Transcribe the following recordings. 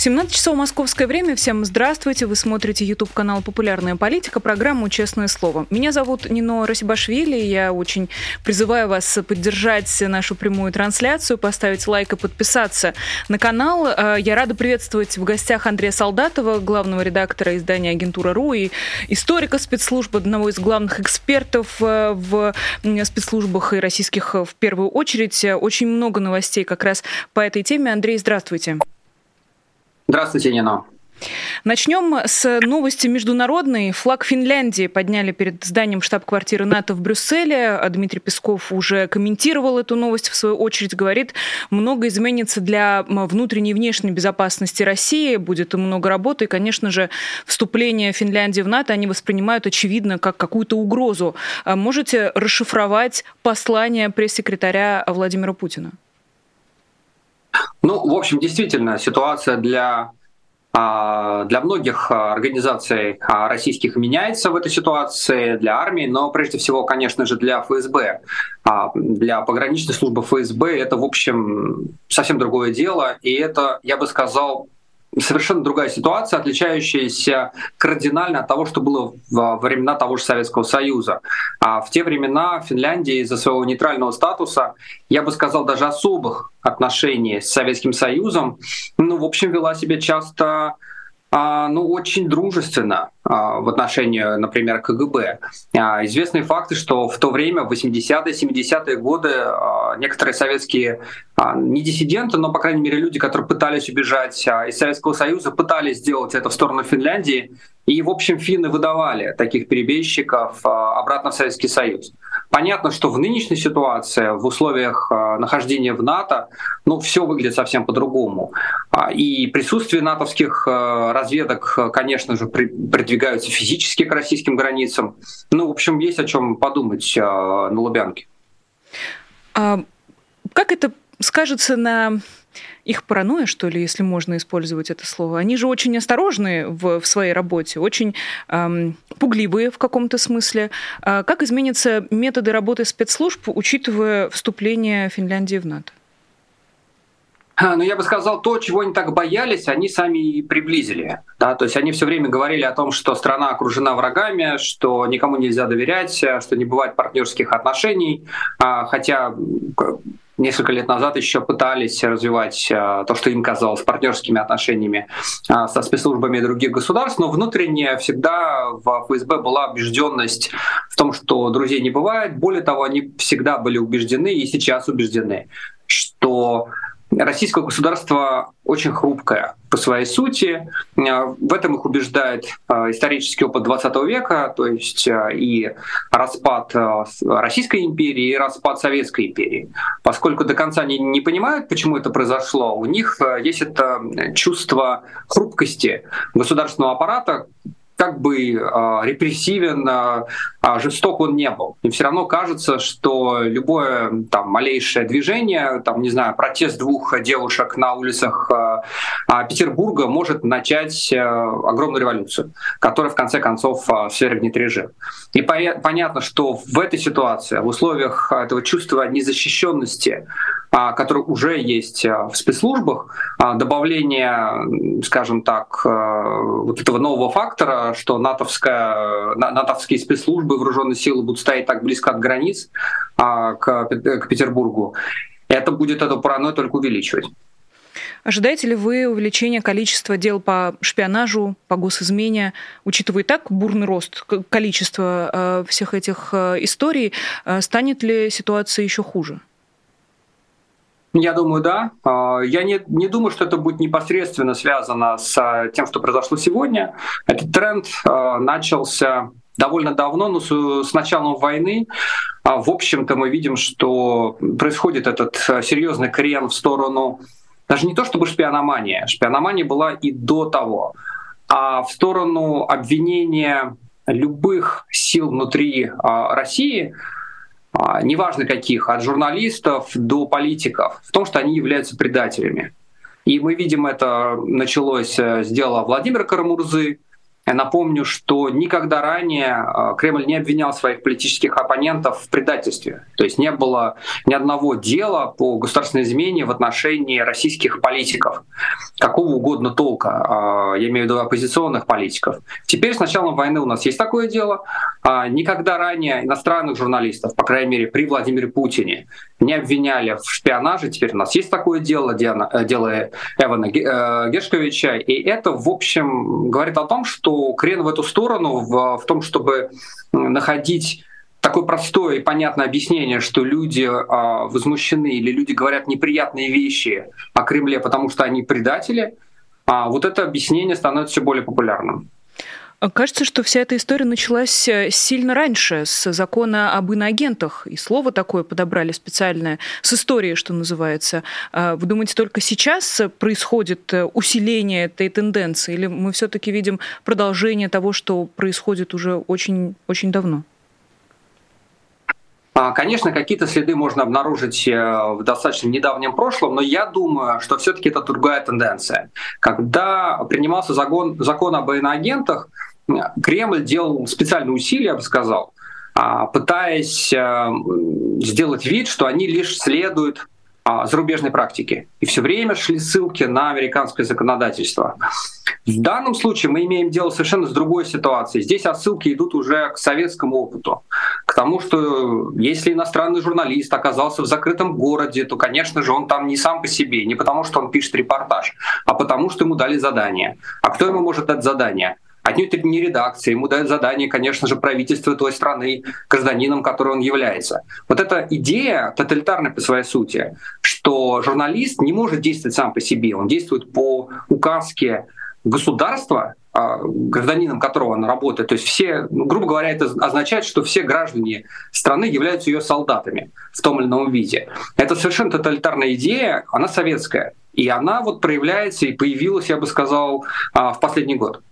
17 часов московское время. Всем здравствуйте. Вы смотрите YouTube канал «Популярная политика», программу «Честное слово». Меня зовут Нино Расибашвили. Я очень призываю вас поддержать нашу прямую трансляцию, поставить лайк и подписаться на канал. Э, я рада приветствовать в гостях Андрея Солдатова, главного редактора издания «Агентура РУ» и историка спецслужб, одного из главных экспертов э, в спецслужбах и российских в первую очередь. Очень много новостей как раз по этой теме. Андрей, здравствуйте. Здравствуйте, Нина. Начнем с новости международной. Флаг Финляндии подняли перед зданием штаб-квартиры НАТО в Брюсселе. А Дмитрий Песков уже комментировал эту новость, в свою очередь говорит, много изменится для внутренней и внешней безопасности России, будет много работы, и, конечно же, вступление Финляндии в НАТО они воспринимают, очевидно, как какую-то угрозу. А можете расшифровать послание пресс-секретаря Владимира Путина? Ну, в общем, действительно, ситуация для а, для многих организаций а, российских меняется в этой ситуации, для армии, но прежде всего, конечно же, для ФСБ. А, для пограничной службы ФСБ это, в общем, совсем другое дело, и это, я бы сказал, совершенно другая ситуация, отличающаяся кардинально от того, что было во времена того же Советского Союза. А в те времена Финляндия из-за своего нейтрального статуса, я бы сказал, даже особых отношений с Советским Союзом, ну, в общем, вела себя часто ну, очень дружественно а, в отношении, например, КГБ. А, известные факты, что в то время, в 80-е, 70-е годы, некоторые советские, не диссиденты, но, по крайней мере, люди, которые пытались убежать из Советского Союза, пытались сделать это в сторону Финляндии, и, в общем, финны выдавали таких перебежчиков обратно в Советский Союз. Понятно, что в нынешней ситуации, в условиях а, нахождения в НАТО, ну, все выглядит совсем по-другому. А, и присутствие натовских а, разведок, конечно же, придвигаются физически к российским границам. Ну, в общем, есть о чем подумать на Лубянке. А как это скажется на их паранойя, что ли, если можно использовать это слово. Они же очень осторожны в, в своей работе, очень эм, пугливые в каком-то смысле. А как изменятся методы работы спецслужб, учитывая вступление Финляндии в НАТО? Ну, я бы сказал, то, чего они так боялись, они сами и приблизили. Да? То есть они все время говорили о том, что страна окружена врагами, что никому нельзя доверять, что не бывает партнерских отношений. А, хотя несколько лет назад еще пытались развивать э, то, что им казалось партнерскими отношениями э, со спецслужбами других государств, но внутренне всегда в ФСБ была убежденность в том, что друзей не бывает. Более того, они всегда были убеждены и сейчас убеждены, что российское государство очень хрупкое по своей сути. Э, в этом их убеждает э, исторический опыт 20 века, то есть э, и распад Российской империи, и распад Советской империи. Поскольку до конца они не понимают, почему это произошло, у них есть это чувство хрупкости государственного аппарата, как бы э, репрессивен, э, жесток он не был. И все равно кажется, что любое там малейшее движение, там, не знаю, протест двух девушек на улицах э, Петербурга может начать э, огромную революцию, которая в конце концов э, свергнет режим. И по понятно, что в этой ситуации, в условиях этого чувства незащищенности, э, которое уже есть в спецслужбах, э, добавление, скажем так, вот этого нового фактора что натовская, натовские спецслужбы, вооруженные силы будут стоять так близко от границ а, к, Петербургу, это будет эту паранойю только увеличивать. Ожидаете ли вы увеличения количества дел по шпионажу, по госизмене, учитывая и так бурный рост количества э, всех этих э, историй, э, станет ли ситуация еще хуже? Я думаю, да. А, я не, не думаю, что это будет непосредственно связано с а, тем, что произошло сегодня. Этот тренд а, начался довольно давно, но с началом войны, в общем-то, мы видим, что происходит этот серьезный крен в сторону даже не то чтобы шпиономания, шпиономания была и до того, а в сторону обвинения любых сил внутри России неважно каких, от журналистов до политиков, в том, что они являются предателями. И мы видим, это началось э, с дела Владимира Карамурзы, напомню, что никогда ранее э, Кремль не обвинял своих политических оппонентов в предательстве. То есть не было ни одного дела по государственной измене в отношении российских политиков, какого угодно толка, я имею в виду оппозиционных политиков. Теперь с началом войны у нас есть такое дело. А никогда ранее иностранных журналистов, по крайней мере при Владимире Путине, не обвиняли в шпионаже. Теперь у нас есть такое дело, э, дело Эвана э, Гешковича. И это, в общем, говорит о том, что крен в эту сторону, в, в том, чтобы находить такое простое и понятное объяснение, что люди э, возмущены или люди говорят неприятные вещи о Кремле, потому что они предатели, а вот это объяснение становится все более популярным. Кажется, что вся эта история началась э, сильно раньше, с закона об иноагентах. И слово такое подобрали специальное, с истории, что называется. А вы думаете, только сейчас происходит э, усиление этой тенденции? Или мы все-таки видим продолжение того, что происходит уже очень, очень давно? А, конечно, какие-то следы можно обнаружить э, в достаточно недавнем прошлом, но я думаю, что все-таки это другая тенденция. Когда принимался закон, закон об иноагентах, Кремль делал специальные усилия, я бы сказал, а, пытаясь э, сделать вид, что они лишь следуют зарубежной практике. И все время шли ссылки на американское законодательство. В данном случае мы имеем дело совершенно с другой ситуацией. Здесь отсылки идут уже к советскому опыту, к тому, что если иностранный журналист оказался в закрытом городе, то, конечно же, он там не сам по себе, не потому что он пишет репортаж, а потому что ему дали задание. А кто ему может дать задание? Отнюдь это не редакция, ему дает задание, конечно же, правительство той страны, гражданином, которой он является. Вот эта идея тоталитарная по своей сути, что журналист не может действовать сам по себе, он действует по указке государства, а, гражданином которого он работает. То есть все, ну, грубо говоря, это означает, что все граждане страны являются ее солдатами в том или ином виде. Это совершенно тоталитарная идея, она советская. И она вот проявляется и появилась, я бы сказал, а, в последний год.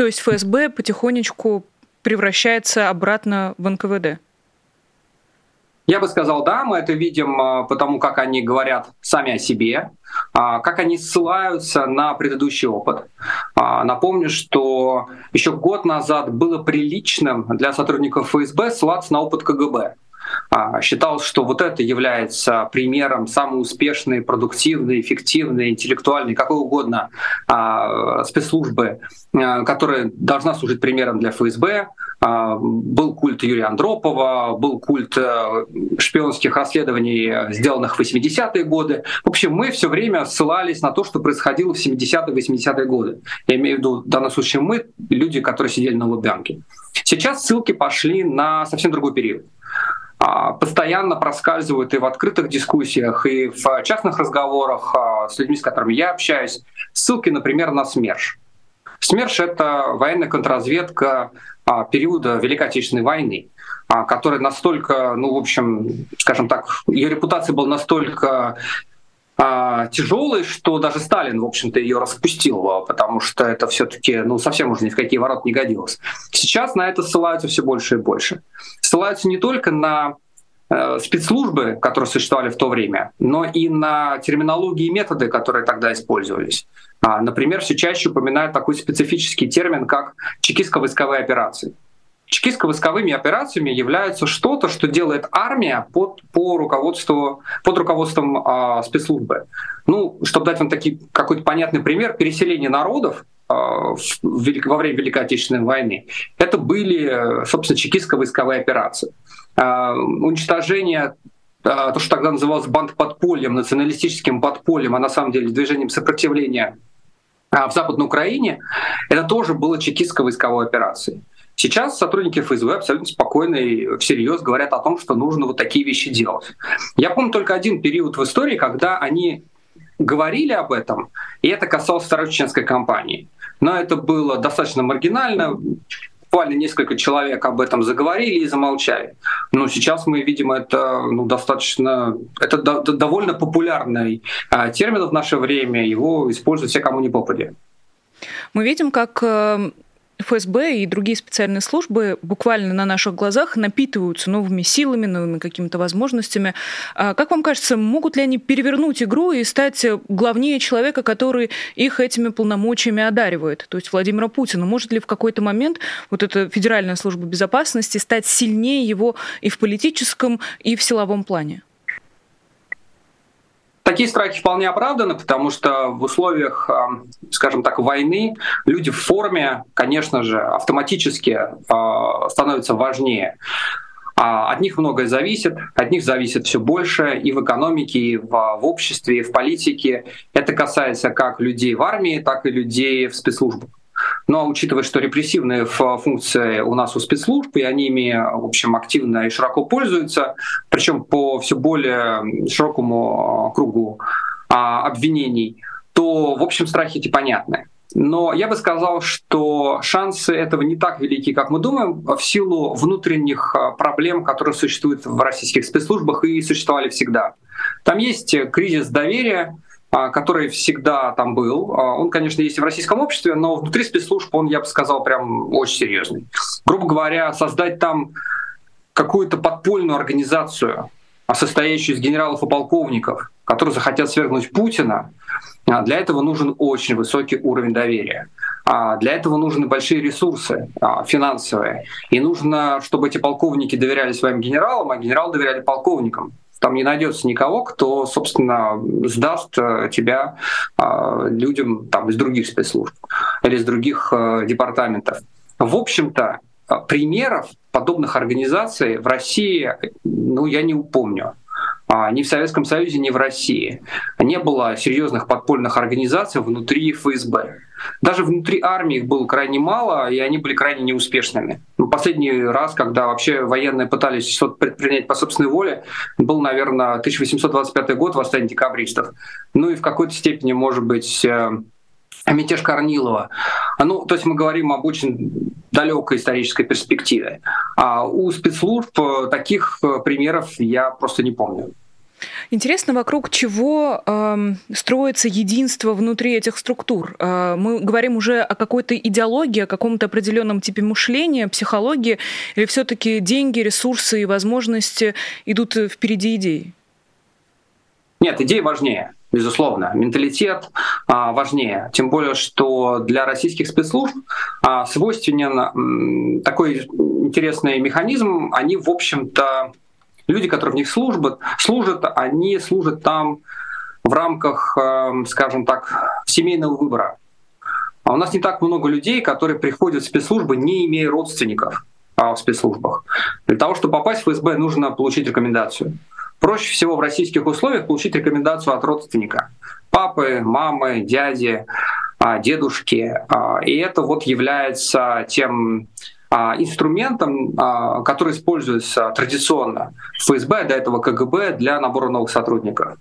То есть ФСБ потихонечку превращается обратно в НКВД? Я бы сказал, да, мы это видим а, потому, как они говорят сами о себе, а, как они ссылаются на предыдущий опыт. А, напомню, что еще год назад было приличным для сотрудников ФСБ ссылаться на опыт КГБ. А, считал, что вот это является примером самой успешной, продуктивной, эффективной, интеллектуальной, какой угодно а, спецслужбы, а, которая должна служить примером для ФСБ. Был культ Юрия Андропова, был культ э, шпионских расследований, сделанных в 80-е годы. В общем, мы все время ссылались на то, что происходило в 70-е, 80-е годы. Я имею в виду в данном случае мы, люди, которые сидели на Лубянке. Сейчас ссылки пошли на совсем другой период. А, постоянно проскальзывают и в открытых дискуссиях, и в частных разговорах а, с людьми, с которыми я общаюсь, ссылки, например, на СМЕРШ. СМЕРШ — это военная контрразведка а, периода Великой Отечественной войны, которая настолько, ну, в общем, скажем так, ее репутация была настолько тяжелой, что даже Сталин, в общем-то, ее распустил, потому что это все-таки ну, совсем уже ни в какие ворота не годилось. Сейчас на это ссылаются все больше и больше. Ссылаются не только на э, спецслужбы, которые существовали в то время, но и на терминологии и методы, которые тогда использовались. А, например, все чаще упоминают такой специфический термин, как чекистско-войсковые операции чекистско-войсковыми операциями являются что-то, что делает армия под, по руководству, под руководством э, спецслужбы. Ну, чтобы дать вам такой какой-то понятный пример, переселение народов э, во время Великой Отечественной войны, это были, собственно, чекистско-войсковые операции. Э, уничтожение то, что тогда называлось бандподпольем, националистическим подпольем, а на самом деле движением сопротивления в Западной Украине, это тоже было чекистско-войсковой операцией. Сейчас сотрудники ФСБ абсолютно спокойно и всерьез говорят о том, что нужно вот такие вещи делать. Я помню только один период в истории, когда они говорили об этом, и это касалось второй чеченской кампании. Но это было достаточно маргинально, буквально несколько человек об этом заговорили и замолчали. Но сейчас мы видим это ну, достаточно, это до, довольно популярный а, термин в наше время, его используют все, кому не попадет. Мы видим, как э, ФСБ и другие специальные службы буквально на наших глазах напитываются новыми силами, новыми какими-то возможностями. А как вам кажется, могут ли они перевернуть игру и стать главнее человека, который их этими полномочиями одаривает, то есть Владимира Путина? Может ли в какой-то момент вот эта Федеральная служба безопасности стать сильнее его и в политическом, и в силовом плане? Такие страхи вполне оправданы, потому что в условиях, скажем так, войны люди в форме, конечно же, автоматически а, становятся важнее. А от них многое зависит, от них зависит все больше и в экономике, и в, в обществе, и в политике. Это касается как людей в армии, так и людей в спецслужбах. Но учитывая, что репрессивные функции у нас у спецслужб, и они ими, в общем, активно и широко пользуются, причем по все более широкому а, кругу а, обвинений, то, в общем, страхи эти понятны. Но я бы сказал, что шансы этого не так велики, как мы думаем, в силу внутренних а, проблем, которые существуют в российских спецслужбах и существовали всегда. Там есть кризис доверия, а, который всегда там был. А, он, конечно, есть и в российском обществе, но внутри спецслужб он, я бы сказал, прям очень серьезный. Грубо говоря, создать там какую-то подпольную организацию, состоящую из генералов и полковников, которые захотят свергнуть Путина, а, для этого нужен очень высокий уровень доверия. Для этого нужны большие ресурсы финансовые. И нужно, чтобы эти полковники доверяли своим генералам, а генералы доверяли полковникам там не найдется никого, кто, собственно, сдаст э, тебя а, людям там, из других спецслужб или из других э, департаментов. В общем-то, э, примеров подобных организаций в России, ну, я не упомню. А, ни в Советском Союзе, ни в России. Не было серьезных подпольных организаций внутри ФСБ. Даже внутри армии их было крайне мало, и они были крайне неуспешными. Ну, последний раз, когда вообще военные пытались что-то предпринять по собственной воле, был, наверное, 1825 год, восстание декабристов. Ну и в какой-то степени, может быть, э, мятеж Корнилова. Ну, то есть мы говорим об очень далекой исторической перспективе. А у спецслужб э, таких э, примеров я просто не помню. Интересно, вокруг чего э, строится единство внутри этих структур. Э, мы говорим уже о какой-то идеологии, о каком-то определенном типе мышления, психологии, или все-таки деньги, ресурсы и возможности идут впереди идей? Нет, идеи важнее безусловно. Менталитет а, важнее. Тем более, что для российских спецслужб а, свойственен такой интересный механизм. Они, в общем-то, люди, которые в них служат, служат, они служат там в рамках, э, скажем так, семейного выбора. А у нас не так много людей, которые приходят в спецслужбы, не имея родственников а, в спецслужбах. Для того, чтобы попасть в ФСБ, нужно получить рекомендацию. Проще всего в российских условиях получить рекомендацию от родственника. Папы, мамы, дяди, а, дедушки. И это вот является тем а, инструментом, а, который используется традиционно в ФСБ, до этого КГБ для набора новых сотрудников.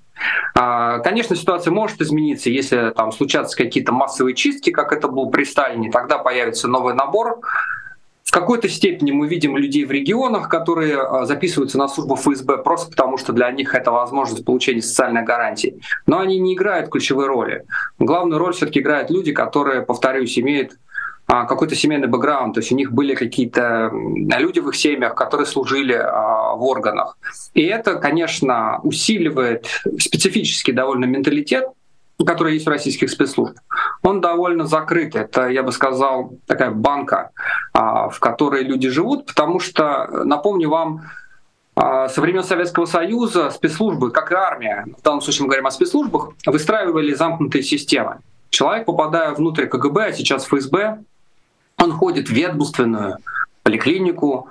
А, конечно, ситуация может измениться, если там случатся какие-то массовые чистки, как это было при Сталине, тогда появится новый набор. В какой-то степени мы видим людей в регионах, которые записываются на службу ФСБ просто потому, что для них это возможность получения социальной гарантии. Но они не играют ключевой роли. Главную роль все-таки играют люди, которые, повторюсь, имеют а, какой-то семейный бэкграунд, то есть у них были какие-то люди в их семьях, которые служили а, в органах. И это, конечно, усиливает специфический довольно менталитет, который есть в российских спецслужб. Он довольно закрыт. Это, я бы сказал, такая банка, а, в которой люди живут, потому что, напомню вам, со времен Советского Союза спецслужбы, как и армия, в данном случае мы говорим о спецслужбах, выстраивали замкнутые системы. Человек, попадая внутрь КГБ, а сейчас ФСБ, он ходит в ведомственную поликлинику,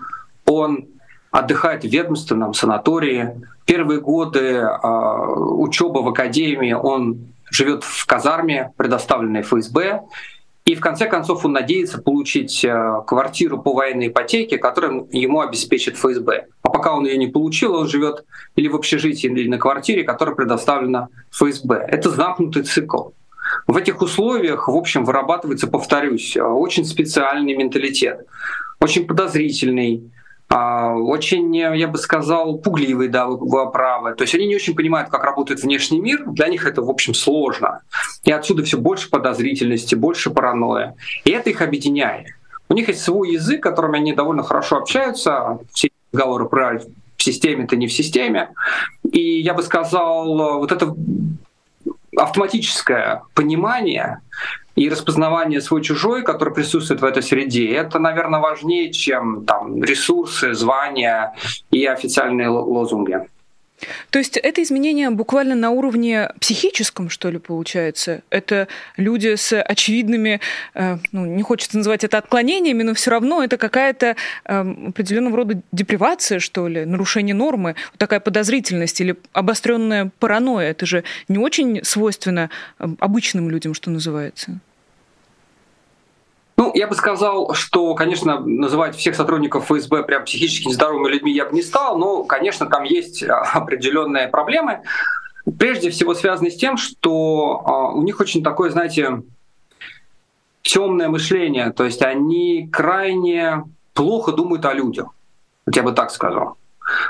он отдыхает в ведомственном санатории. Первые годы э, учебы в академии он живет в казарме, предоставленной ФСБ. И в конце концов он надеется получить э, квартиру по военной ипотеке, которую ему обеспечит ФСБ. А пока он ее не получил, он живет или в общежитии, или на квартире, которая предоставлена ФСБ. Это замкнутый цикл. В этих условиях, в общем, вырабатывается, повторюсь, очень специальный менталитет, очень подозрительный, а, очень, я бы сказал, пугливый, да, вы правы. То есть они не очень понимают, как работает внешний мир, для них это, в общем, сложно. И отсюда все больше подозрительности, больше паранойя. И это их объединяет. У них есть свой язык, которым они довольно хорошо общаются. Все разговоры про в системе, то не в системе. И я бы сказал, вот это автоматическое понимание и распознавание свой-чужой, который присутствует в этой среде, это, наверное, важнее, чем там, ресурсы, звания и официальные лозунги. То есть это изменение буквально на уровне психическом, что ли, получается? Это люди с очевидными, э, ну, не хочется называть это отклонениями, но все равно это какая-то э, определенного рода депривация, что ли, нарушение нормы, вот такая подозрительность или обостренная паранойя. Это же не очень свойственно э, обычным людям, что называется. Ну, я бы сказал, что, конечно, называть всех сотрудников ФСБ прям психически нездоровыми людьми я бы не стал, но, конечно, там есть а, определенные проблемы. Прежде всего связанные с тем, что а, у них очень такое, знаете, темное мышление, то есть они крайне плохо думают о людях, вот я бы так сказал.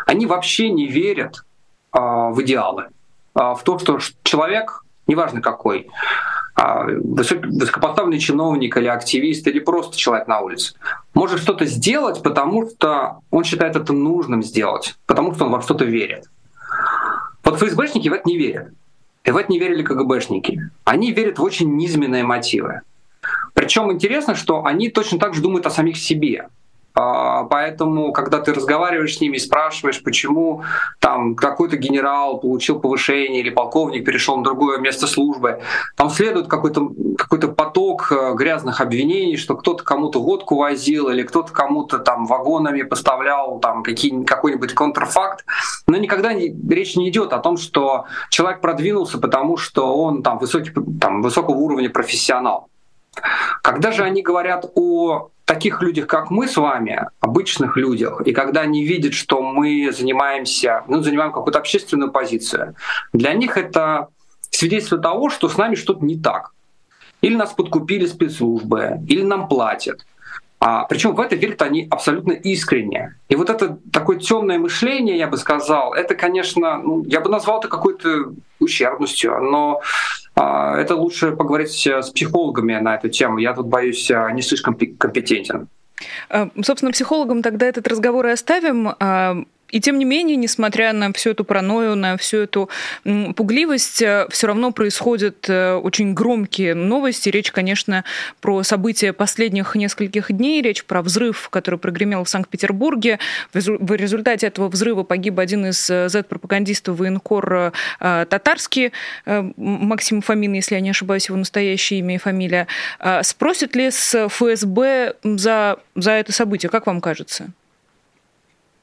Они вообще не верят а, в идеалы, в то, что человек, неважно какой, высокопоставленный чиновник или активист или просто человек на улице может что-то сделать, потому что он считает это нужным сделать, потому что он во что-то верит. Вот ФСБшники в это не верят. И в это не верили КГБшники. Они верят в очень низменные мотивы. Причем интересно, что они точно так же думают о самих себе. А, поэтому, когда ты разговариваешь с ними и спрашиваешь, почему там какой-то генерал получил повышение или полковник перешел на другое место службы, там следует какой-то какой поток э, грязных обвинений, что кто-то кому-то водку возил или кто-то кому-то там вагонами поставлял там какой-нибудь контрфакт. Но никогда не, речь не идет о том, что человек продвинулся, потому что он там, высокий, там высокого уровня профессионал. Когда же они говорят о таких людях, как мы с вами, обычных людях, и когда они видят, что мы занимаемся, ну, занимаем какую-то общественную позицию, для них это свидетельство того, что с нами что-то не так. Или нас подкупили спецслужбы, или нам платят. А, причем в это верят они абсолютно искренне. И вот это такое темное мышление, я бы сказал, это, конечно, ну, я бы назвал это какой-то ущербностью, но а, это лучше поговорить с психологами на эту тему. Я тут боюсь а, не слишком компетентен. А, собственно, психологам тогда этот разговор и оставим. И тем не менее, несмотря на всю эту паранойю, на всю эту пугливость, э, все равно происходят э, очень громкие новости. Речь, конечно, про события последних нескольких дней, речь про взрыв, который прогремел в Санкт-Петербурге. В результате этого взрыва погиб один из э, Z-пропагандистов военкор татарский, Максим Фомин, если я не ошибаюсь, его настоящее имя и фамилия. Спросят ли с ФСБ за, за это событие, как вам кажется?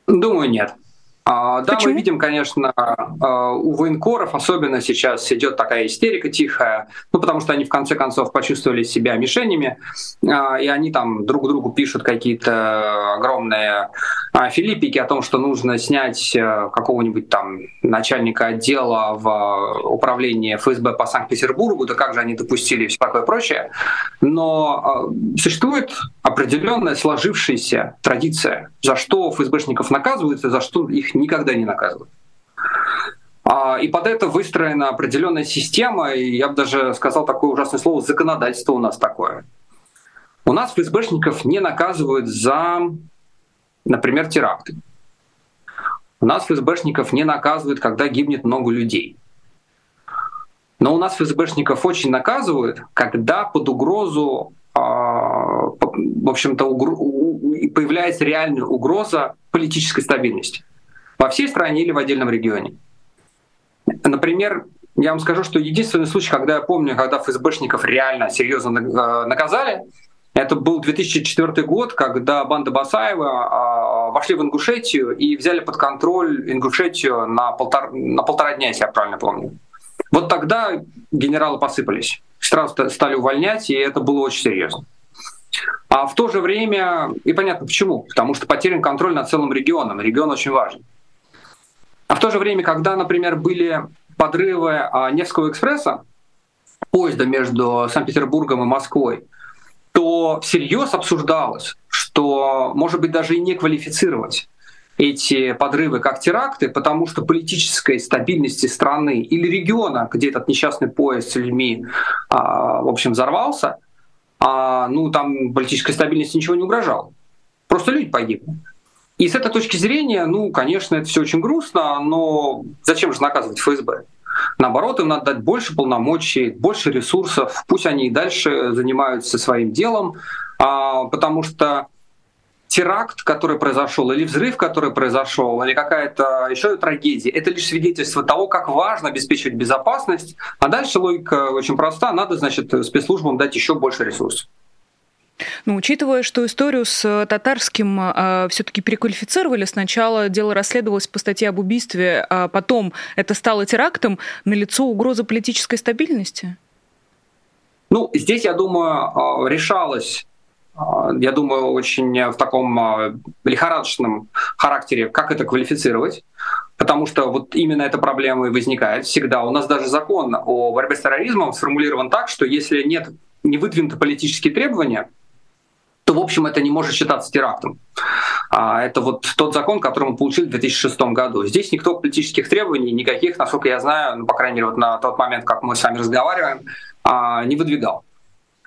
Думаю, нет. А, да, Почему? мы видим, конечно, а, у военкоров особенно сейчас идет такая истерика тихая, ну потому что они в конце концов почувствовали себя мишенями, а, и они там друг другу пишут какие-то огромные филиппики о том, что нужно снять э, какого-нибудь там начальника отдела в управлении ФСБ по Санкт-Петербургу, да как же они допустили и все такое прочее. Но существует определенная сложившаяся традиция, за что ФСБшников наказывают и за что их никогда не наказывают. А, и под это выстроена определенная система, и я бы даже сказал такое ужасное слово, законодательство у нас такое. У нас ФСБшников не наказывают за, например, теракты. У нас ФСБшников не наказывают, когда гибнет много людей. Но у нас ФСБшников очень наказывают, когда под угрозу, а, в общем-то, появляется реальная угроза политической стабильности во всей стране или в отдельном регионе. Например, я вам скажу, что единственный случай, когда я помню, когда ФСБшников реально серьезно э, наказали, это был 2004 год, когда банда Басаева а, вошли в Ингушетию и взяли под контроль Ингушетию на, полтора, на полтора дня, если я правильно помню. Вот тогда генералы посыпались, сразу стали увольнять, и это было очень серьезно. А в то же время, и понятно почему, потому что потерян контроль над целым регионом, регион очень важен. А в то же время, когда, например, были подрывы а, Невского экспресса, поезда между Санкт-Петербургом и Москвой, то всерьез обсуждалось, что, может быть, даже и не квалифицировать эти подрывы как теракты, потому что политической стабильности страны или региона, где этот несчастный поезд с людьми, а, в общем, взорвался, а, ну, там политической стабильности ничего не угрожало. Просто люди погибли. И с этой точки зрения, ну, конечно, это все очень грустно, но зачем же наказывать ФСБ? Наоборот, им надо дать больше полномочий, больше ресурсов, пусть они и дальше занимаются своим делом, а, потому что теракт, который произошел, или взрыв, который произошел, или какая-то еще трагедия, это лишь свидетельство того, как важно обеспечивать безопасность. А дальше логика очень проста. Надо, значит, спецслужбам дать еще больше ресурсов. Ну, учитывая, что историю с э, татарским э, все-таки переквалифицировали, сначала дело расследовалось по статье об убийстве, а потом это стало терактом, налицо угроза политической стабильности? Ну, здесь, я думаю, э, решалось я думаю, очень в таком лихорадочном характере, как это квалифицировать, потому что вот именно эта проблема и возникает всегда. У нас даже закон о борьбе с терроризмом сформулирован так, что если нет не выдвинуты политические требования, то, в общем, это не может считаться терактом. А это вот тот закон, который мы получили в 2006 году. Здесь никто политических требований, никаких, насколько я знаю, ну, по крайней мере, вот на тот момент, как мы с вами разговариваем, а, не выдвигал.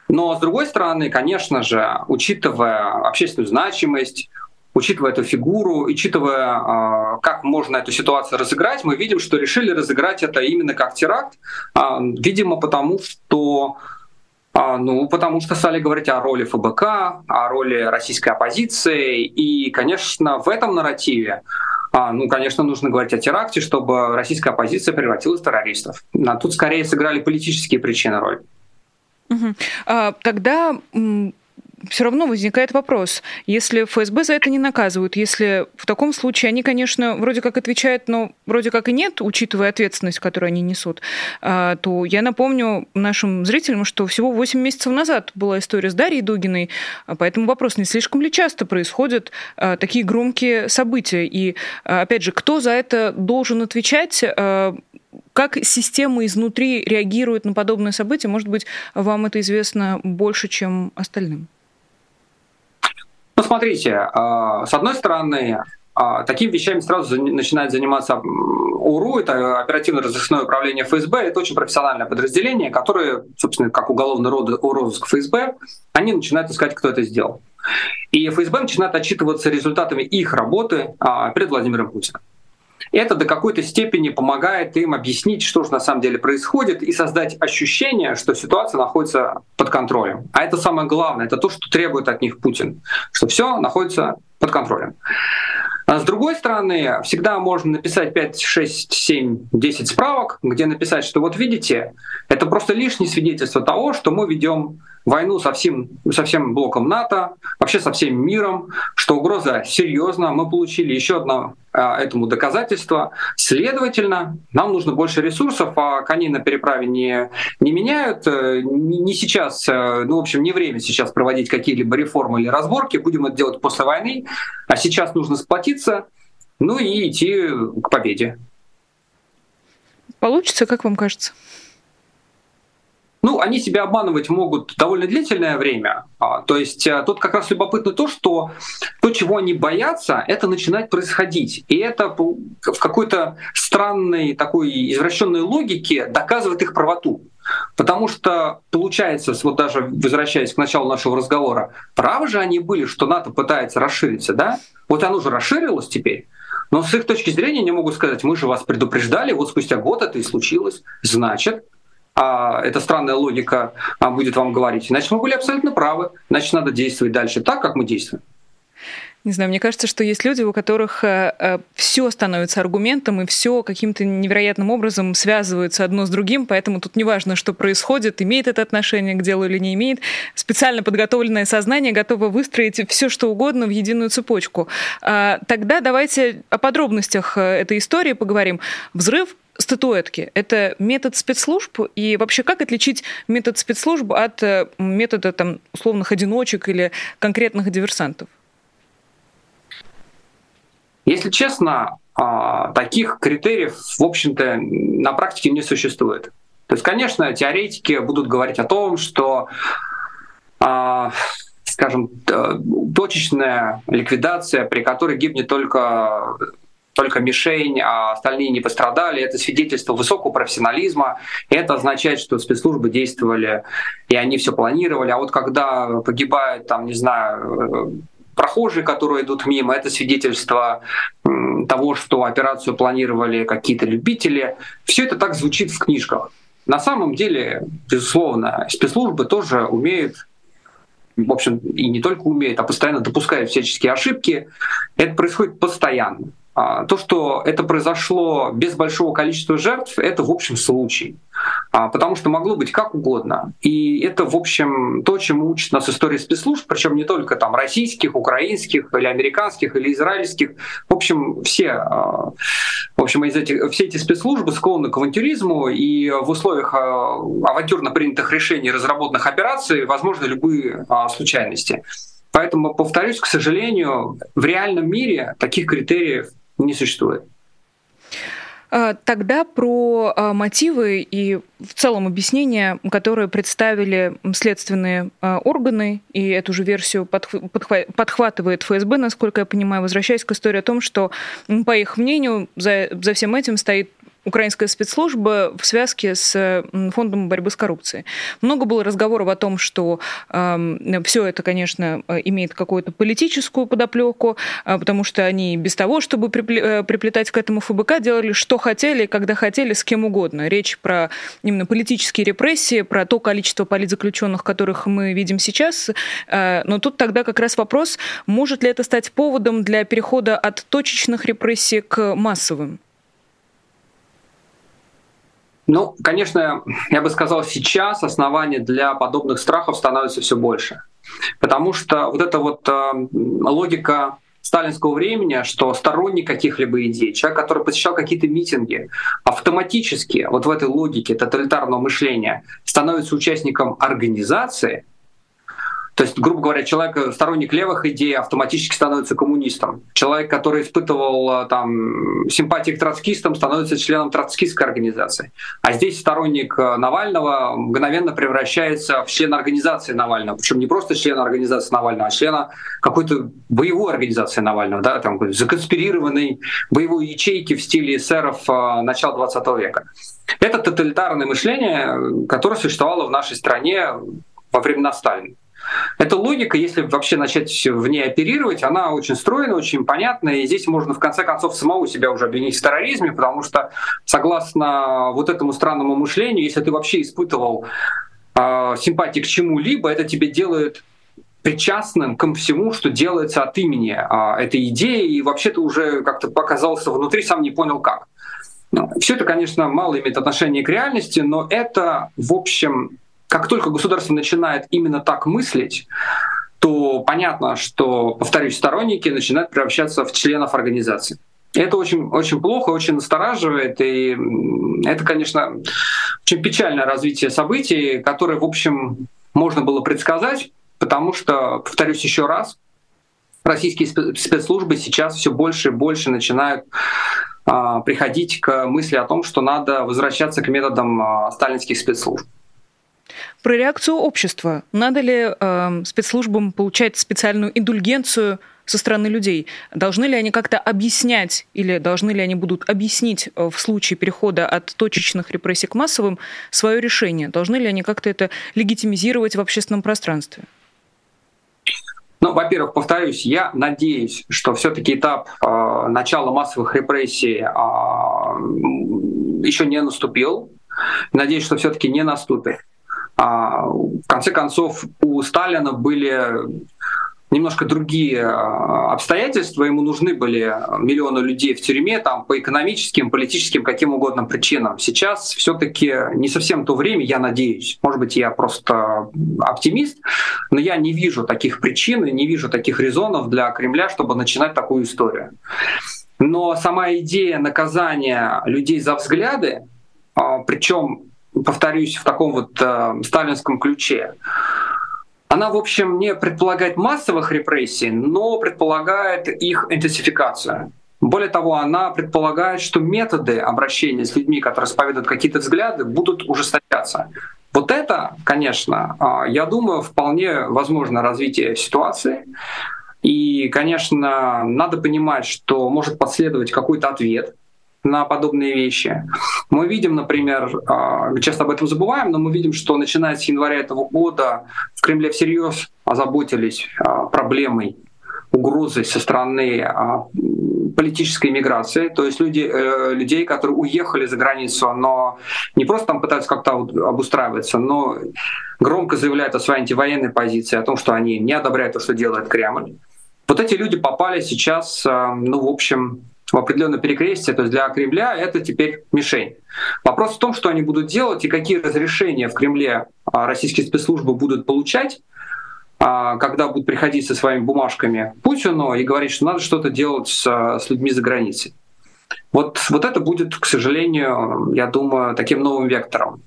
Но, с другой стороны, конечно же, учитывая общественную значимость, учитывая эту фигуру, учитывая, а, как можно эту ситуацию разыграть, мы видим, что решили разыграть это именно как теракт, видимо, потому что а, ну, потому что стали говорить о роли ФБК, о роли российской оппозиции. И, конечно, в этом нарративе а, ну, конечно, нужно говорить о теракте, чтобы российская оппозиция превратилась в террористов. А тут скорее сыграли политические причины роль. Угу. А, тогда все равно возникает вопрос, если ФСБ за это не наказывают, если в таком случае они, конечно, вроде как отвечают, но вроде как и нет, учитывая ответственность, которую они несут, а, то я напомню нашим зрителям, что всего 8 месяцев назад была история с Дарьей Дугиной, а, поэтому вопрос, не слишком ли часто происходят а, такие громкие события, и, опять же, кто за это должен отвечать, как система изнутри реагирует на подобные события? Может быть, вам это известно больше, чем остальным? Ну, смотрите, а, с одной стороны, а, такими вещами сразу начинает заниматься УРУ, это оперативно-розыскное управление ФСБ, это очень профессиональное подразделение, которое, собственно, как уголовный розыск ФСБ, они начинают искать, кто это сделал. И ФСБ начинает отчитываться результатами их работы а, перед Владимиром Путиным это до какой-то степени помогает им объяснить, что же на самом деле происходит, и создать ощущение, что ситуация находится под контролем. А это самое главное, это то, что требует от них Путин, что все находится под контролем. А с другой стороны, всегда можно написать 5, 6, 7, 10 справок, где написать, что вот видите, это просто лишнее свидетельство того, что мы ведем войну со всем, со всем блоком НАТО, вообще со всем миром, что угроза серьезна. Мы получили еще одно этому доказательство. Следовательно, нам нужно больше ресурсов, а коней на переправе не, не меняют. Э, не, не сейчас, э, ну, в общем, не время сейчас проводить какие-либо реформы или разборки. Будем это делать после войны. А сейчас нужно сплотиться, ну и идти к победе. Получится, как вам кажется? Ну, они себя обманывать могут довольно длительное время. А, то есть э, тут как раз любопытно то, что то, чего они боятся, это начинает происходить. И это в какой-то странной такой извращенной логике доказывает их правоту. Потому что получается, вот даже возвращаясь к началу нашего разговора, правы же они были, что НАТО пытается расшириться, да? Вот оно же расширилось теперь. Но с их точки зрения не могут сказать, мы же вас предупреждали, вот спустя год это и случилось. Значит, а эта странная логика а, будет вам говорить. Значит, мы были абсолютно правы. Значит, надо действовать дальше так, как мы действуем. Не знаю, мне кажется, что есть люди, у которых э, э, все становится аргументом, и все каким-то невероятным образом связывается одно с другим, поэтому тут неважно, что происходит, имеет это отношение к делу или не имеет. Специально подготовленное сознание готово выстроить все, что угодно в единую цепочку. А, тогда давайте о подробностях э, этой истории поговорим. Взрыв статуэтки. Это метод спецслужб? И вообще, как отличить метод спецслужб от э, метода там, условных одиночек или конкретных диверсантов? Если честно, а, таких критериев, в общем-то, на практике не существует. То есть, конечно, теоретики будут говорить о том, что а, скажем, точечная ликвидация, при которой гибнет только только мишень, а остальные не пострадали. Это свидетельство высокого профессионализма. Это означает, что спецслужбы действовали, и они все планировали. А вот когда погибают, там, не знаю, прохожие, которые идут мимо, это свидетельство того, что операцию планировали какие-то любители. Все это так звучит в книжках. На самом деле, безусловно, спецслужбы тоже умеют в общем, и не только умеют, а постоянно допускают всяческие ошибки. Это происходит постоянно. А, то, что это произошло без большого количества жертв, это в общем случай. А, потому что могло быть как угодно. И это, в общем, то, чему учит нас история спецслужб, причем не только там российских, украинских или американских или израильских. В общем, все, а, в общем, из этих, все эти спецслужбы склонны к авантюризму, и в условиях авантюрно принятых решений, разработанных операций, возможны любые случайности. Поэтому, повторюсь, к сожалению, в реальном мире таких критериев не существует. А, тогда про а, мотивы и в целом объяснения, которые представили следственные а, органы, и эту же версию подхватывает ФСБ, насколько я понимаю, возвращаясь к истории о том, что, по их мнению, за, за всем этим стоит украинская спецслужба в связке с фондом борьбы с коррупцией. Много было разговоров о том, что э, все это, конечно, имеет какую-то политическую подоплеку, э, потому что они без того, чтобы э, приплетать к этому ФБК, делали что хотели, когда хотели, с кем угодно. Речь про именно политические репрессии, про то количество политзаключенных, которых мы видим сейчас. Э, но тут тогда как раз вопрос, может ли это стать поводом для перехода от точечных репрессий к массовым? Ну, конечно, я бы сказал, сейчас оснований для подобных страхов становится все больше. Потому что вот эта вот э, логика сталинского времени, что сторонник каких-либо идей, человек, который посещал какие-то митинги, автоматически вот в этой логике тоталитарного мышления становится участником организации — то есть, грубо говоря, человек, э, сторонник левых идей, автоматически становится коммунистом. Человек, который испытывал э, там, симпатии к троцкистам, становится членом троцкистской организации. А здесь сторонник э, Навального мгновенно превращается в член организации Навального. Причем не просто член организации Навального, а члена какой-то боевой организации Навального, да, там, законспирированной боевой ячейки в стиле эсеров начала 20 века. Это тоталитарное мышление, которое существовало в нашей стране во времена Сталина. Эта логика, если вообще начать в ней оперировать, она очень стройная, очень понятная, и здесь можно в конце концов самого себя уже обвинить в терроризме, потому что согласно вот этому странному мышлению, если ты вообще испытывал э, симпатии к чему-либо, это тебе делает причастным ко всему, что делается от имени э, этой идеи, и вообще ты уже как-то показался внутри, сам не понял как. Ну, Все это, конечно, мало имеет отношение к реальности, но это, в общем, как только государство начинает именно так мыслить, то понятно, что, повторюсь, сторонники начинают превращаться в членов организации. Это очень, очень плохо, очень настораживает, и это, конечно, очень печальное развитие событий, которое, в общем, можно было предсказать, потому что, повторюсь еще раз, российские спецслужбы сейчас все больше и больше начинают а, приходить к мысли о том, что надо возвращаться к методам а, сталинских спецслужб. Про реакцию общества. Надо ли э, спецслужбам получать специальную индульгенцию со стороны людей? Должны ли они как-то объяснять или должны ли они будут объяснить э, в случае перехода от точечных репрессий к массовым свое решение? Должны ли они как-то это легитимизировать в общественном пространстве? Ну, во-первых, повторюсь, я надеюсь, что все-таки этап э, начала массовых репрессий э, еще не наступил. Надеюсь, что все-таки не наступит. А, в конце концов, у Сталина были немножко другие а, обстоятельства. Ему нужны были миллионы людей в тюрьме там, по экономическим, политическим, каким угодно причинам. Сейчас все-таки не совсем то время, я надеюсь. Может быть, я просто оптимист, но я не вижу таких причин и не вижу таких резонов для Кремля, чтобы начинать такую историю. Но сама идея наказания людей за взгляды, а, причем повторюсь, в таком вот э, сталинском ключе. Она, в общем, не предполагает массовых репрессий, но предполагает их интенсификацию. Более того, она предполагает, что методы обращения с людьми, которые исповедуют какие-то взгляды, будут ужесточаться. Вот это, конечно, э, я думаю, вполне возможно развитие ситуации. И, конечно, надо понимать, что может последовать какой-то ответ на подобные вещи. Мы видим, например, а, часто об этом забываем, но мы видим, что начиная с января этого года в Кремле всерьез озаботились а, проблемой угрозой со стороны а, политической миграции, то есть люди, э, людей, которые уехали за границу, но не просто там пытаются как-то обустраиваться, но громко заявляют о своей антивоенной позиции, о том, что они не одобряют то, что делает Кремль. Вот эти люди попали сейчас, э, ну, в общем, в определенное перекрестие, то есть для Кремля это теперь мишень. Вопрос в том, что они будут делать и какие разрешения в Кремле а, российские спецслужбы будут получать, а, когда будут приходить со своими бумажками Путину и говорить, что надо что-то делать с, с людьми за границей. Вот, вот это будет, к сожалению, я думаю, таким новым вектором.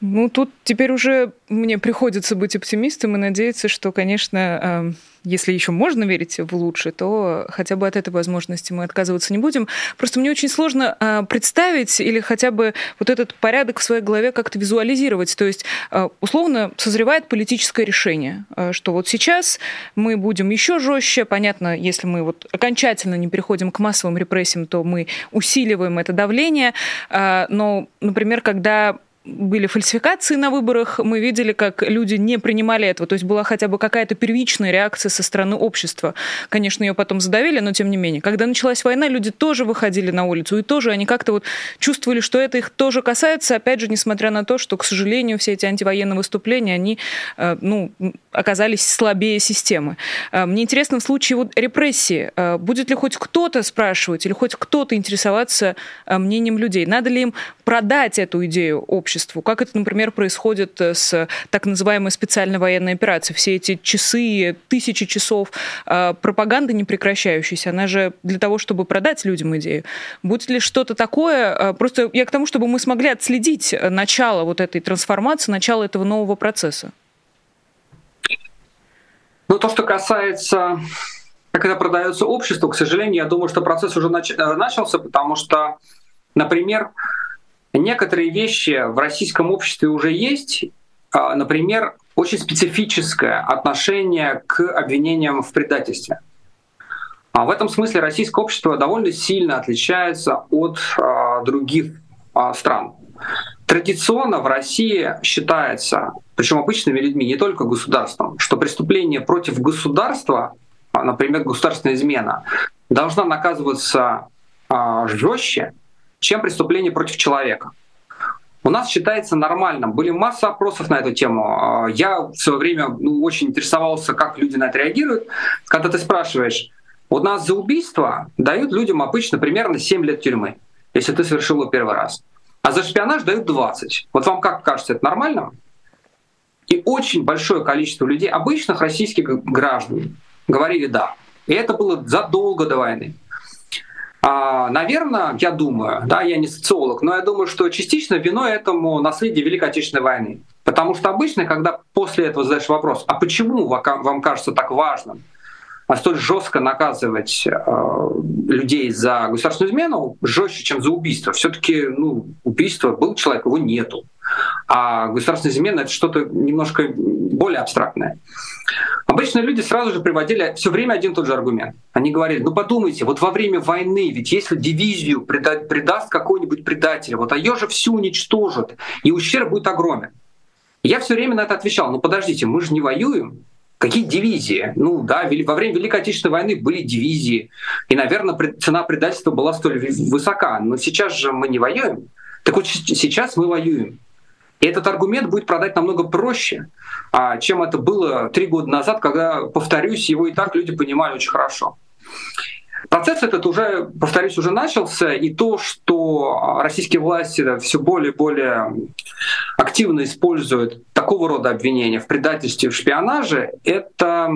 Ну, тут теперь уже мне приходится быть оптимистом и надеяться, что, конечно, эм, если еще можно верить в лучшее, то хотя бы от этой возможности мы отказываться не будем. Просто мне очень сложно э, представить или хотя бы вот этот порядок в своей голове как-то визуализировать. То есть, э, условно, созревает политическое решение, э, что вот сейчас мы будем еще жестче. Понятно, если мы вот окончательно не переходим к массовым репрессиям, то мы усиливаем это давление. Но, например, когда были фальсификации на выборах, мы видели, как люди не принимали этого. То есть была хотя бы какая-то первичная реакция со стороны общества. Конечно, ее потом задавили, но тем не менее. Когда началась война, люди тоже выходили на улицу, и тоже они как-то вот чувствовали, что это их тоже касается, опять же, несмотря на то, что, к сожалению, все эти антивоенные выступления, они э, ну, оказались слабее системы. Э, мне интересно, в случае вот репрессии, э, будет ли хоть кто-то спрашивать или хоть кто-то интересоваться мнением людей? Надо ли им продать эту идею обществу? Обществу. Как это, например, происходит э, с так называемой специальной военной операцией? Все эти часы, тысячи часов э, пропаганды не прекращающейся, она же для того, чтобы продать людям идею. Будет ли что-то такое? Э, просто я к тому, чтобы мы смогли отследить начало вот этой трансформации, начало этого нового процесса. Ну, то, что касается как это продается обществу, к сожалению, я думаю, что процесс уже нач... начался, потому что, например, Некоторые вещи в российском обществе уже есть, а, например, очень специфическое отношение к обвинениям в предательстве. А в этом смысле российское общество довольно сильно отличается от а, других стран. Традиционно в России считается, причем обычными людьми, не только государством, что преступление против государства, например, государственная измена, должна наказываться жестче, чем преступление против человека. У нас считается нормальным. Были масса опросов на эту тему. А, я в свое время ну, очень интересовался, как люди на это реагируют. Когда ты спрашиваешь, у нас за убийство дают людям обычно примерно 7 лет тюрьмы, если ты совершил его первый раз. А за шпионаж дают 20. Вот вам как кажется, это нормально? И очень большое количество людей, обычных российских граждан, говорили «да». И это было задолго до войны. А, наверное, я думаю, да, я не социолог, но я думаю, что частично виной этому наследие Великой Отечественной войны. Потому что обычно, когда после этого задаешь вопрос, а почему вам кажется так важным столь жестко наказывать э, людей за государственную измену, жестче, чем за убийство. Все-таки ну, убийство был человек, его нету. А государственная измена это что-то немножко более абстрактное. Обычно люди сразу же приводили все время один и тот же аргумент. Они говорили, ну подумайте, вот во время войны, ведь если дивизию преда- предаст какой-нибудь предатель, вот а ее же всю уничтожат, и ущерб будет огромен. Я все время на это отвечал, ну подождите, мы же не воюем, Какие дивизии? Ну да, во время Великой Отечественной войны были дивизии, и, наверное, цена предательства была столь высока. Но сейчас же мы не воюем. Так вот сейчас мы воюем. И этот аргумент будет продать намного проще, а, чем это было три года назад, когда, повторюсь, его и так люди понимали очень хорошо. Процесс этот уже, повторюсь, уже начался, и то, что российские власти все более и более активно используют такого рода обвинения в предательстве, в шпионаже, это,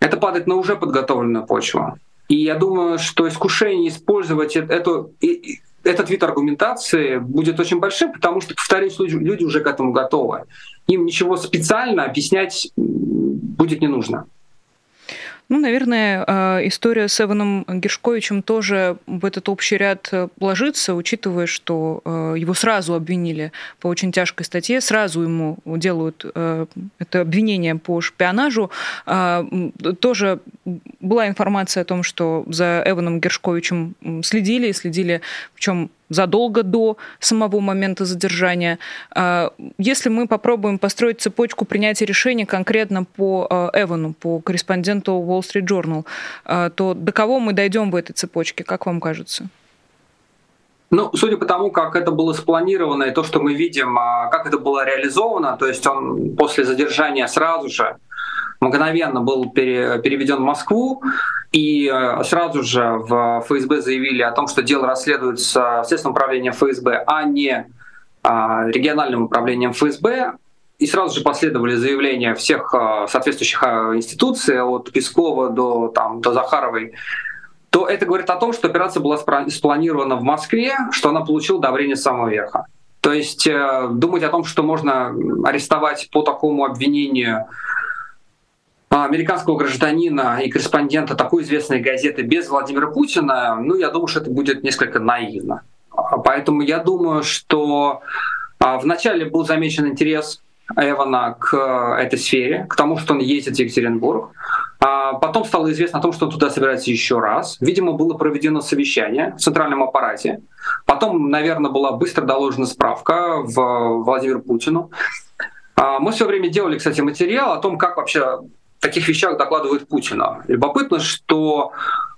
это падает на уже подготовленную почву. И я думаю, что искушение использовать эту, этот вид аргументации будет очень большим, потому что, повторюсь, люди уже к этому готовы. Им ничего специально объяснять будет не нужно. Ну, наверное, э, история с Эваном Гершковичем тоже в этот общий ряд э, ложится, учитывая, что э, его сразу обвинили по очень тяжкой статье, сразу ему делают это обвинение по шпионажу. Тоже была информация о том, что за Эваном Гершковичем следили, следили, причем задолго до самого момента задержания. А, если мы попробуем построить цепочку принятия решений конкретно по а, Эвану, по корреспонденту Wall Street Journal, а, то до кого мы дойдем в этой цепочке, как вам кажется? Ну, судя по тому, как это было спланировано и то, что мы видим, как это было реализовано, то есть он после задержания сразу же мгновенно был переведен в Москву, и э, сразу же в ФСБ заявили о том, что дело расследуется Следственным управлением ФСБ, а не а, региональным управлением ФСБ. И сразу же последовали заявления всех э, соответствующих э, институций, от Пескова до, там, до Захаровой, то это говорит о том, что операция была спланирована в Москве, что она получила одобрение самого верха. То есть думать о том, что можно арестовать по такому обвинению американского гражданина и корреспондента такой известной газеты без Владимира Путина, ну, я думаю, что это будет несколько наивно. А, поэтому я думаю, что а, вначале был замечен интерес Эвана к этой сфере, к тому, что он ездит в Екатеринбург. Потом стало известно о том, что он туда собирается еще раз. Видимо, было проведено совещание в центральном аппарате. Потом, наверное, была быстро доложена справка в Владимиру Путину. Мы все время делали, кстати, материал о том, как вообще таких вещах докладывают Путину. Любопытно, что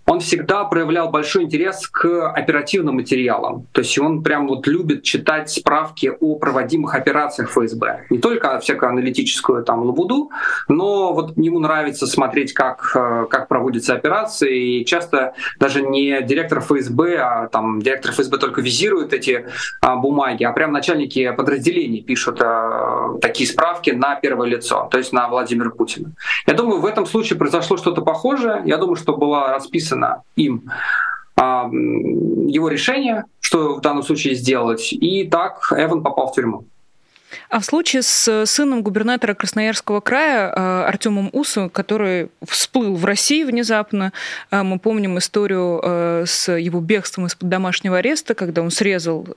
он всегда проявлял большой интерес к оперативным материалам. То есть он прям вот любит читать справки о проводимых операциях ФСБ. Не только всякую аналитическую там лабуду, но вот ему нравится смотреть, как, э, как проводятся операции. И часто даже не директор ФСБ, а там директор ФСБ только визирует эти а, бумаги, а прям начальники подразделений пишут а, такие справки на первое лицо, то есть на Владимира Путина. Я думаю, в этом случае произошло что-то похожее. Я думаю, что была расписана написано им а, его решение, что в данном случае сделать, и так Эван попал в тюрьму. А в случае с сыном губернатора Красноярского края э, Артемом Усу, который всплыл в России внезапно, э, мы помним историю э, с его бегством из-под домашнего ареста, когда он срезал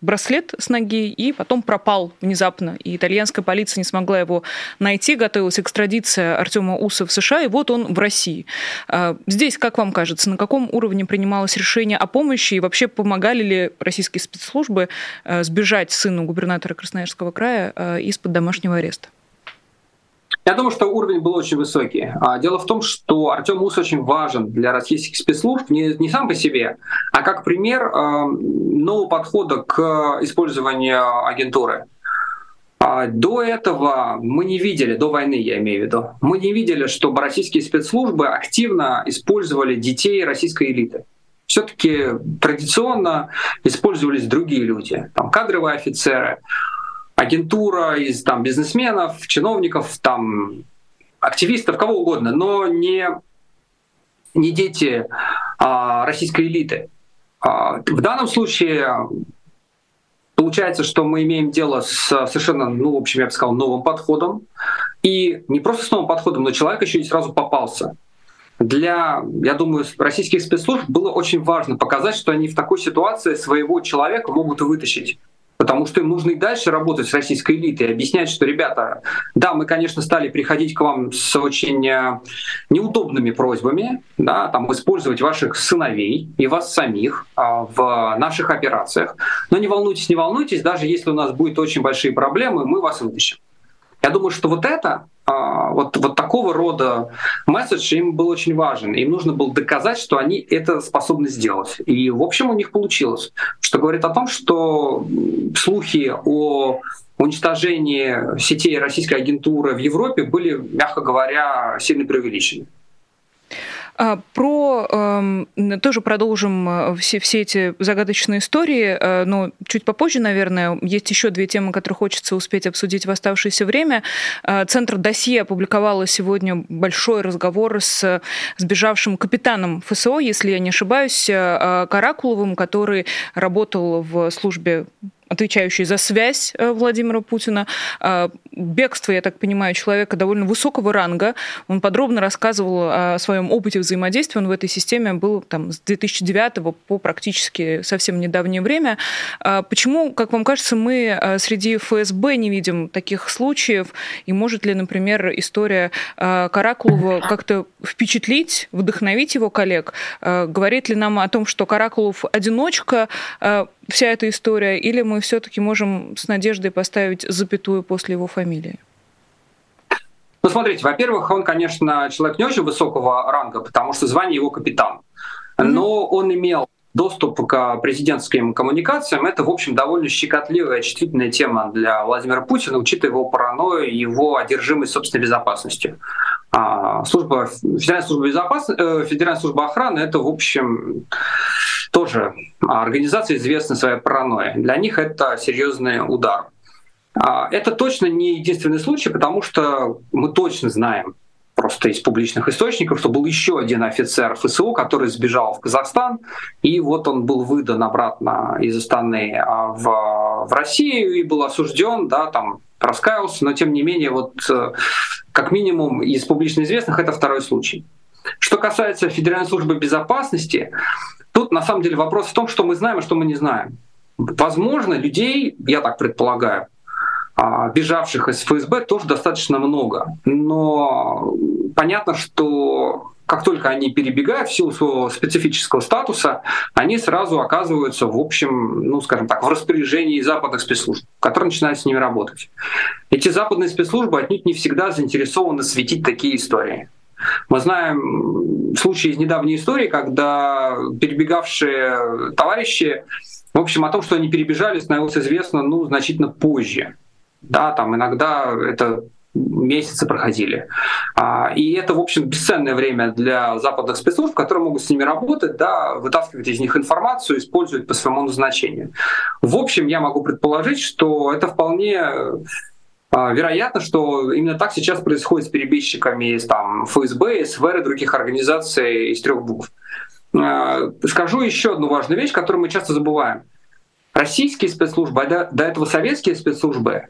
браслет с ноги и потом пропал внезапно. И итальянская полиция не смогла его найти, готовилась экстрадиция Артема Уса в США, и вот он в России. Здесь, как вам кажется, на каком уровне принималось решение о помощи и вообще помогали ли российские спецслужбы сбежать сыну губернатора Красноярского края э, из-под домашнего ареста? Я думаю, что уровень был очень высокий. А, дело в том, что Артем Ус очень важен для российских спецслужб не, не сам по себе, а как пример э, нового подхода к использованию агентуры. А, до этого мы не видели, до войны я имею в виду, мы не видели, чтобы российские спецслужбы активно использовали детей российской элиты. Все-таки традиционно использовались другие люди, там кадровые офицеры, агентура из там, бизнесменов, чиновников, там, активистов, кого угодно, но не, не дети а, российской элиты. А, в данном случае получается, что мы имеем дело с совершенно, ну, в общем, я бы сказал, новым подходом. И не просто с новым подходом, но человек еще и сразу попался. Для, я думаю, российских спецслужб было очень важно показать, что они в такой ситуации своего человека могут вытащить потому что им нужно и дальше работать с российской элитой, объяснять, что, ребята, да, мы, конечно, стали приходить к вам с очень э, неудобными просьбами, да, там, использовать ваших сыновей и вас самих а, в наших операциях, но не волнуйтесь, не волнуйтесь, даже если у нас будут очень большие проблемы, мы вас вытащим. Я думаю, что вот это, а, вот, вот такого рода месседж им был очень важен. Им нужно было доказать, что они это способны сделать. И, в общем, у них получилось. Что говорит о том, что слухи о уничтожении сетей российской агентуры в Европе были, мягко говоря, сильно преувеличены. А, про эм, тоже продолжим э, все, все эти загадочные истории, э, но чуть попозже, наверное. Есть еще две темы, которые хочется успеть обсудить в оставшееся время. Э, Центр досье опубликовала сегодня большой разговор с сбежавшим капитаном ФСО, если я не ошибаюсь, Каракуловым, который работал в службе отвечающий за связь э, Владимира Путина. А, бегство, я так понимаю, человека довольно высокого ранга. Он подробно рассказывал о своем опыте взаимодействия. Он в этой системе был там, с 2009 по практически совсем недавнее время. А почему, как вам кажется, мы э, среди ФСБ не видим таких случаев? И может ли, например, история э, Каракулова как-то впечатлить, вдохновить его коллег? Говорит ли нам о том, что Каракулов одиночка, вся эта история, или мы все-таки можем с надеждой поставить запятую после его фамилии? Ну, смотрите, во-первых, он, конечно, человек не очень высокого ранга, потому что звание его капитан. Но он имел доступ к президентским коммуникациям. Это, в общем, довольно щекотливая, чувствительная тема для Владимира Путина, учитывая его паранойю и его одержимость собственной безопасностью. А, служба, Федеральная служба безопасности, э, Федеральная служба охраны — это, в общем, тоже организация известна своей паранойей. Для них это серьезный удар. А, это точно не единственный случай, потому что мы точно знаем просто из публичных источников, что был еще один офицер ФСУ, который сбежал в Казахстан, и вот он был выдан обратно из Астаны а, в, в Россию и был осужден, да, там раскаялся, но тем не менее, вот э, как минимум из публично известных это второй случай. Что касается Федеральной службы безопасности, Тут на самом деле вопрос в том, что мы знаем, а что мы не знаем. Возможно, людей, я так предполагаю, бежавших из ФСБ тоже достаточно много. Но понятно, что как только они перебегают в силу своего специфического статуса, они сразу оказываются, в общем, ну, скажем так, в распоряжении западных спецслужб, которые начинают с ними работать. Эти западные спецслужбы отнюдь не всегда заинтересованы светить такие истории. Мы знаем случаи из недавней истории, когда перебегавшие товарищи, в общем, о том, что они перебежали, становилось известно ну, значительно позже. Да, там иногда это месяцы проходили. А, и это, в общем, бесценное время для западных спецслужб, которые могут с ними работать, да, вытаскивать из них информацию, использовать по своему назначению. В общем, я могу предположить, что это вполне а, вероятно, что именно так сейчас происходит с перебежчиками из там, ФСБ, СВР и других организаций из трех букв. А, скажу еще одну важную вещь, которую мы часто забываем. Российские спецслужбы, а до этого советские спецслужбы,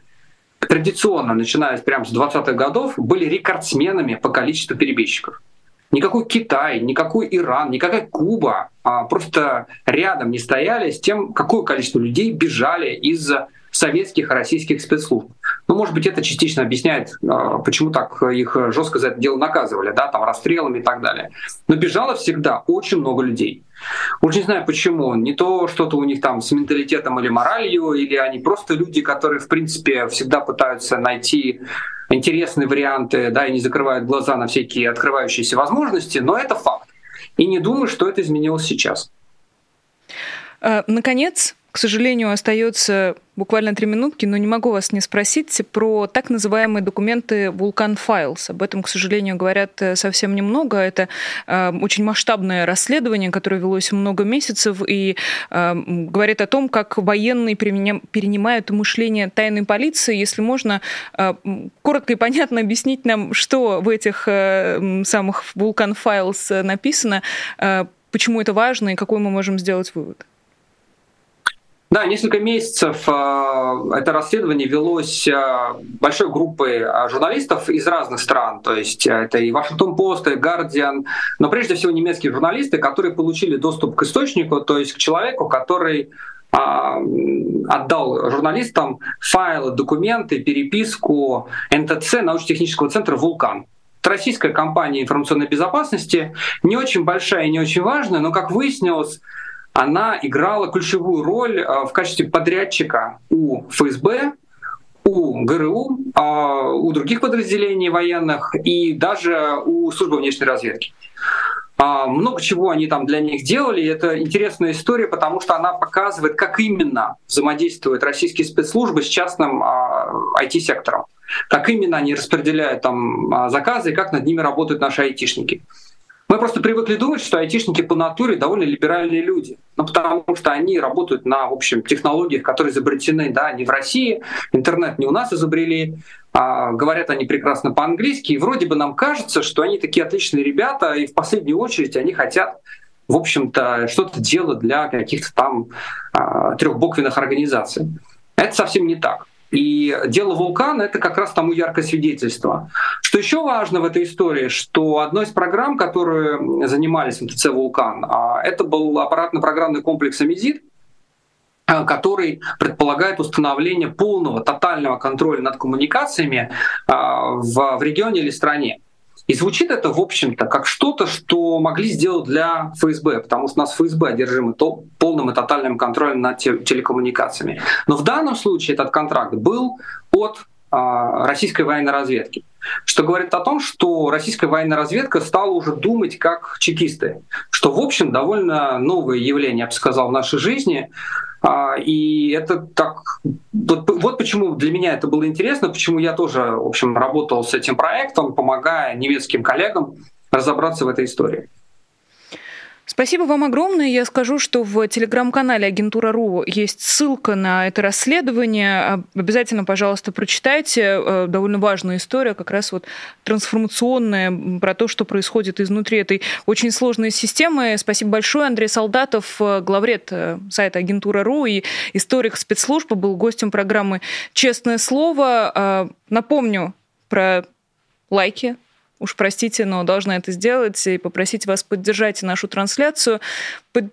традиционно, начиная прямо с 20-х годов, были рекордсменами по количеству перебежчиков. Никакой Китай, никакой Иран, никакая Куба а просто рядом не стояли с тем, какое количество людей бежали из советских и российских спецслужб. Ну, может быть, это частично объясняет, а, почему так их жестко за это дело наказывали, да, там расстрелами и так далее. Но бежало всегда очень много людей. Уж не знаю почему. Не то что-то у них там с менталитетом или моралью, или они просто люди, которые, в принципе, всегда пытаются найти интересные варианты, да, и не закрывают глаза на всякие открывающиеся возможности, но это факт. И не думаю, что это изменилось сейчас. А, наконец, к сожалению, остается буквально три минутки, но не могу вас не спросить про так называемые документы Vulkan Files. Об этом, к сожалению, говорят э, совсем немного. Это э, очень масштабное расследование, которое велось много месяцев и э, говорит о том, как военные перенимают мышление тайной полиции. Если можно э, коротко и понятно объяснить нам, что в этих э, самых Vulkan Files написано, э, почему это важно и какой мы можем сделать вывод. Да, несколько месяцев а, это расследование велось а, большой группой а, журналистов из разных стран. То есть это и Вашингтон Пост, и Guardian, но прежде всего немецкие журналисты, которые получили доступ к источнику, то есть к человеку, который отдал журналистам файлы, документы, переписку НТЦ, научно-технического центра «Вулкан». Это российская компания информационной безопасности, не очень большая и не очень важная, но, как выяснилось, она играла ключевую роль э, в качестве подрядчика у ФСБ, у ГРУ, а, у других подразделений военных и даже у службы внешней разведки. А, много чего они там для них делали. Это интересная история, потому что она показывает, как именно взаимодействуют российские спецслужбы с частным IT-сектором. А, как именно они распределяют там заказы и как над ними работают наши айтишники. Мы просто привыкли думать, что айтишники по натуре довольно либеральные люди. Ну, потому что они работают на, в общем, технологиях, которые изобретены, да, не в России, интернет не у нас изобрели, а говорят они прекрасно по-английски, и вроде бы нам кажется, что они такие отличные ребята, и в последнюю очередь они хотят в общем-то, что-то делать для каких-то там а, трехбуквенных организаций. Это совсем не так. И дело вулкана — это как раз тому яркое свидетельство. Что еще важно в этой истории, что одной из программ, которые занимались МТЦ «Вулкан», а, это был аппаратно-программный комплекс «Амизит», а, который предполагает установление полного, тотального контроля над коммуникациями а, в, в регионе или стране. И звучит это, в общем-то, как что-то, что могли сделать для ФСБ, потому что у нас ФСБ одержимы полным и тотальным контролем над телекоммуникациями. Но в данном случае этот контракт был от а, российской военной разведки. Что говорит о том, что российская военная разведка стала уже думать как чекисты. Что, в общем, довольно новое явление, я бы сказал, в нашей жизни. А, и это так... Вот, почему для меня это было интересно, почему я тоже, в общем, работал с этим проектом, помогая немецким коллегам разобраться в этой истории. Спасибо вам огромное. Я скажу, что в телеграм-канале Агентура РУ есть ссылка на это расследование. Обязательно, пожалуйста, прочитайте. Э, довольно важная история, как раз вот трансформационная, про то, что происходит изнутри этой очень сложной системы. Спасибо большое. Андрей Солдатов, э, главред э, сайта Агентура РУ и историк спецслужбы, был гостем программы «Честное слово». Напомню про лайки, уж простите, но должна это сделать и попросить вас поддержать нашу трансляцию,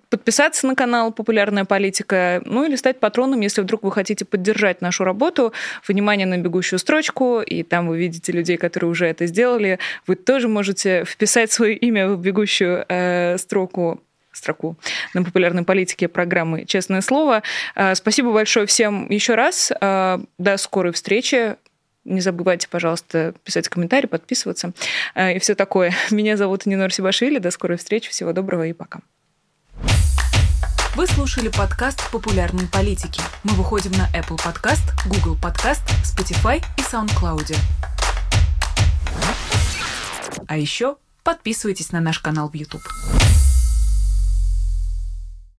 подписаться на канал «Популярная политика», ну или стать патроном, если вдруг вы хотите поддержать нашу работу. Внимание на бегущую строчку, и там вы видите людей, которые уже это сделали. Вы тоже можете вписать свое имя в бегущую э, строку строку на популярной политике программы «Честное слово». Э, спасибо большое всем еще раз. Э, до скорой встречи. Не забывайте, пожалуйста, писать комментарии, подписываться э, и все такое. Меня зовут Нинор Сибашвили. До скорой встречи. Всего доброго и пока. Вы слушали подкаст «Популярные политики». Мы выходим на Apple Podcast, Google Podcast, Spotify и SoundCloud. А еще подписывайтесь на наш канал в YouTube.